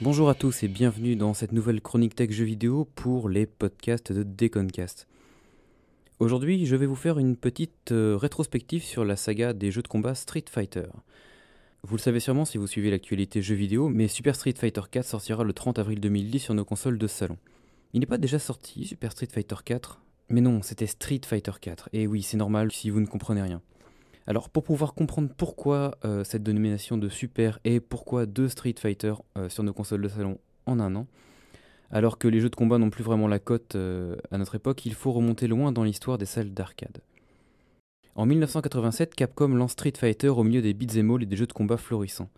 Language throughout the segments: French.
Bonjour à tous et bienvenue dans cette nouvelle chronique tech jeux vidéo pour les podcasts de Deconcast. Aujourd'hui, je vais vous faire une petite euh, rétrospective sur la saga des jeux de combat Street Fighter. Vous le savez sûrement si vous suivez l'actualité jeux vidéo, mais Super Street Fighter 4 sortira le 30 avril 2010 sur nos consoles de salon. Il n'est pas déjà sorti, Super Street Fighter 4 Mais non, c'était Street Fighter 4. Et oui, c'est normal si vous ne comprenez rien. Alors pour pouvoir comprendre pourquoi euh, cette dénomination de Super et pourquoi deux Street Fighter euh, sur nos consoles de salon en un an, alors que les jeux de combat n'ont plus vraiment la cote euh, à notre époque, il faut remonter loin dans l'histoire des salles d'arcade. En 1987, Capcom lance Street Fighter au milieu des beat'em all et des jeux de combat florissants.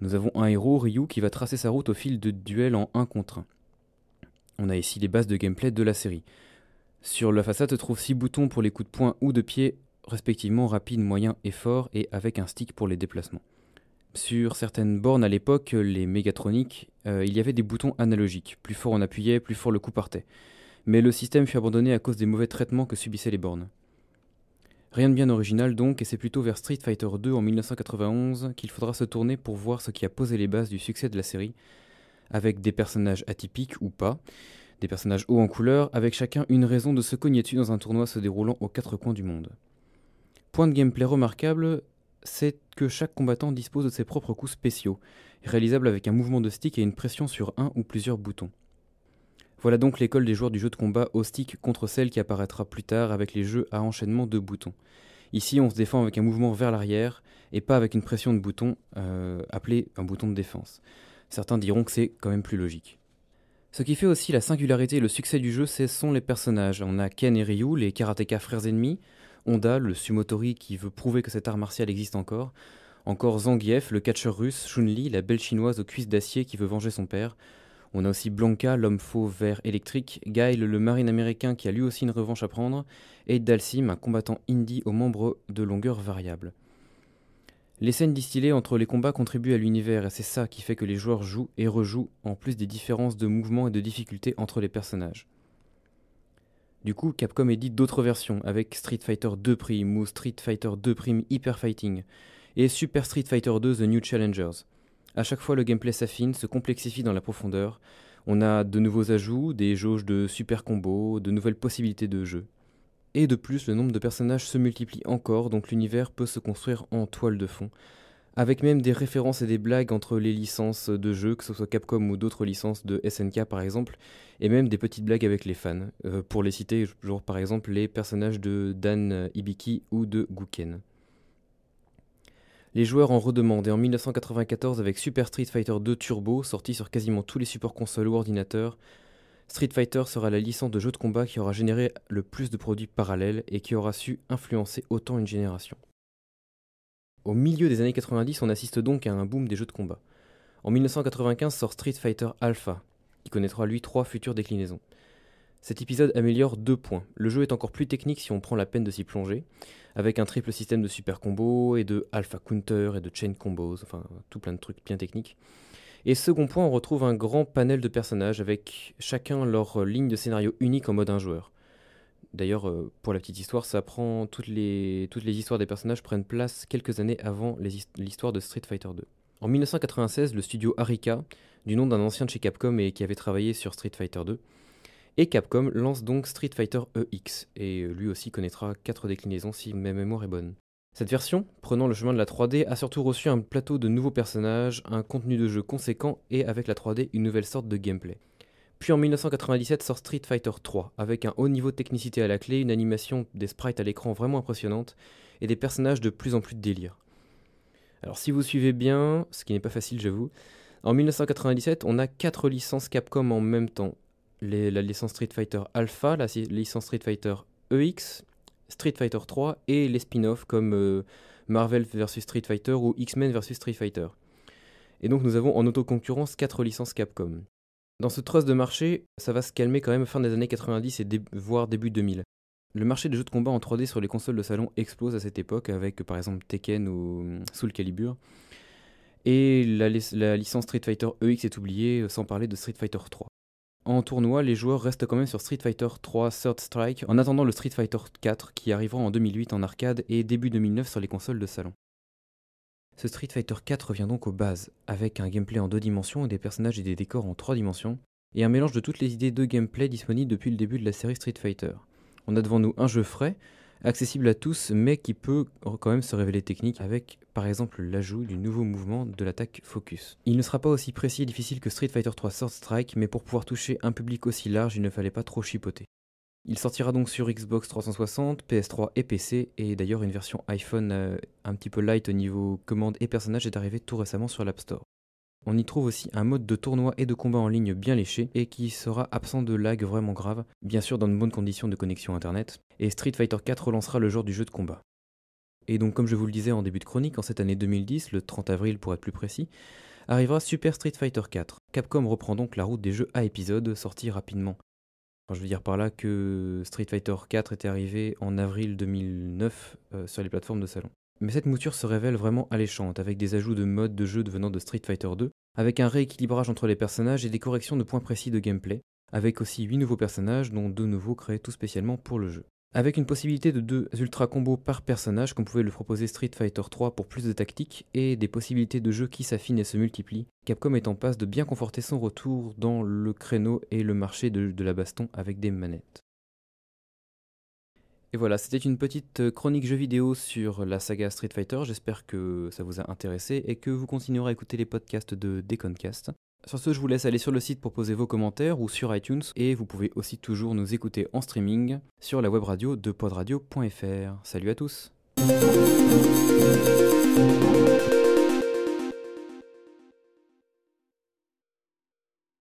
Nous avons un héros, Ryu, qui va tracer sa route au fil de duels en 1 contre 1. On a ici les bases de gameplay de la série. Sur la façade se trouvent 6 boutons pour les coups de poing ou de pied respectivement rapide, moyen et fort, et avec un stick pour les déplacements. Sur certaines bornes à l'époque, les mégatroniques, euh, il y avait des boutons analogiques. Plus fort on appuyait, plus fort le coup partait. Mais le système fut abandonné à cause des mauvais traitements que subissaient les bornes. Rien de bien original donc, et c'est plutôt vers Street Fighter 2 en 1991 qu'il faudra se tourner pour voir ce qui a posé les bases du succès de la série, avec des personnages atypiques ou pas, des personnages hauts en couleur, avec chacun une raison de se cogner dessus dans un tournoi se déroulant aux quatre coins du monde. Point de gameplay remarquable, c'est que chaque combattant dispose de ses propres coups spéciaux, réalisables avec un mouvement de stick et une pression sur un ou plusieurs boutons. Voilà donc l'école des joueurs du jeu de combat au stick contre celle qui apparaîtra plus tard avec les jeux à enchaînement de boutons. Ici, on se défend avec un mouvement vers l'arrière et pas avec une pression de bouton euh, appelée un bouton de défense. Certains diront que c'est quand même plus logique. Ce qui fait aussi la singularité et le succès du jeu, ce sont les personnages. On a Ken et Ryu, les karatékas frères ennemis, Honda, le sumotori qui veut prouver que cet art martial existe encore. Encore Zangief, le catcheur russe, Chun-Li, la belle chinoise aux cuisses d'acier qui veut venger son père. On a aussi Blanca, l'homme faux vert électrique, Guile, le marine américain qui a lui aussi une revanche à prendre, et Dalsim, un combattant indie aux membres de longueur variable. Les scènes distillées entre les combats contribuent à l'univers et c'est ça qui fait que les joueurs jouent et rejouent en plus des différences de mouvement et de difficultés entre les personnages. Du coup, Capcom édite d'autres versions avec Street Fighter 2 Prime ou Street Fighter 2 Prime Hyper Fighting et Super Street Fighter 2 The New Challengers. À chaque fois, le gameplay s'affine, se complexifie dans la profondeur. On a de nouveaux ajouts, des jauges de super combos, de nouvelles possibilités de jeu. Et de plus, le nombre de personnages se multiplie encore, donc l'univers peut se construire en toile de fond, avec même des références et des blagues entre les licences de jeux, que ce soit Capcom ou d'autres licences de SNK par exemple, et même des petites blagues avec les fans, euh, pour les citer, par exemple les personnages de Dan Ibiki ou de Guken. Les joueurs en redemandent et en 1994 avec Super Street Fighter 2 Turbo, sorti sur quasiment tous les supports consoles ou ordinateurs, Street Fighter sera la licence de jeu de combat qui aura généré le plus de produits parallèles et qui aura su influencer autant une génération. Au milieu des années 90, on assiste donc à un boom des jeux de combat. En 1995 sort Street Fighter Alpha, qui connaîtra lui trois futures déclinaisons. Cet épisode améliore deux points. Le jeu est encore plus technique si on prend la peine de s'y plonger, avec un triple système de super combos et de alpha counter et de chain combos, enfin tout plein de trucs bien techniques. Et second point, on retrouve un grand panel de personnages avec chacun leur ligne de scénario unique en mode un joueur. D'ailleurs, euh, pour la petite histoire, ça prend toutes les, toutes les histoires des personnages prennent place quelques années avant l'histoire de Street Fighter 2. En 1996, le studio Arika, du nom d'un ancien de chez Capcom et qui avait travaillé sur Street Fighter 2, et Capcom lance donc Street Fighter EX, et lui aussi connaîtra 4 déclinaisons si ma mémoire est bonne. Cette version, prenant le chemin de la 3D, a surtout reçu un plateau de nouveaux personnages, un contenu de jeu conséquent et avec la 3D une nouvelle sorte de gameplay. Puis en 1997 sort Street Fighter 3, avec un haut niveau de technicité à la clé, une animation des sprites à l'écran vraiment impressionnante, et des personnages de plus en plus de délire. Alors si vous suivez bien, ce qui n'est pas facile j'avoue, en 1997 on a 4 licences Capcom en même temps. la licence Street Fighter Alpha, la licence Street Fighter EX, Street Fighter 3 et les spin-offs comme euh, Marvel vs Street Fighter ou X-Men vs Street Fighter. Et donc nous avons en autoconcurrence 4 licences Capcom. Dans ce trust de marché, ça va se calmer quand même fin des années 90 et voire début 2000. Le marché des jeux de combat en 3D sur les consoles de salon explose à cette époque avec par exemple Tekken ou hum, Soul Calibur. Et la, licence Street Fighter EX est oubliée, euh, sans parler de Street Fighter 3. En tournoi, les joueurs restent quand même sur Street Fighter 3 Third Strike en attendant le Street Fighter 4 qui arrivera en 2008 en arcade et début 2009 sur les consoles de salon. Ce Street Fighter 4 revient donc aux bases, avec un gameplay en deux dimensions et des personnages et des décors en trois dimensions, et un mélange de toutes les idées de gameplay disponibles depuis le début de la série Street Fighter. On a devant nous un jeu frais, accessible à tous, mais qui peut quand même se révéler technique avec par exemple l'ajout du nouveau mouvement de l'attaque Focus. Il ne sera pas aussi précis et difficile que Street Fighter 3 Sword Strike, mais pour pouvoir toucher un public aussi large, il ne fallait pas trop chipoter. Il sortira donc sur Xbox 360, PS3 et PC, et d'ailleurs une version iPhone euh, un petit peu light au niveau commande et personnage est arrivée tout récemment sur l'App Store. On y trouve aussi un mode de tournoi et de combat en ligne bien léché et qui sera absent de lag vraiment grave, bien sûr dans de bonnes conditions de connexion internet, et Street Fighter 4 relancera le genre du jeu de combat. Et donc comme je vous le disais en début de chronique, en cette année 2010, le 30 avril pour être plus précis, arrivera Super Street Fighter 4. Capcom reprend donc la route des jeux à épisodes sortis rapidement. Je veux dire par là que Street Fighter 4 était arrivé en avril 2009 euh, sur les plateformes de salon. Mais cette mouture se révèle vraiment alléchante, avec des ajouts de modes de jeu devenant de Street Fighter 2, avec un rééquilibrage entre les personnages et des corrections de points précis de gameplay, avec aussi 8 nouveaux personnages, dont 2 nouveaux créés tout spécialement pour le jeu. Avec une possibilité de 2 ultra combos par personnage, comme pouvait le proposer Street Fighter 3 pour plus de tactique, et des possibilités de jeu qui s'affinent et se multiplient, Capcom est en passe de bien conforter son retour dans le créneau et le marché de la baston avec des manettes. Et voilà, c'était une petite euh, chronique jeu vidéo sur la saga Street Fighter. J'espère que ça vous a intéressé et que vous continuerez à écouter les podcasts de Deconcast. Sur ce, je vous laisse aller sur le site pour poser vos commentaires ou sur iTunes et vous pouvez aussi toujours nous écouter en streaming sur la web radio de podradio.fr. Salut à tous!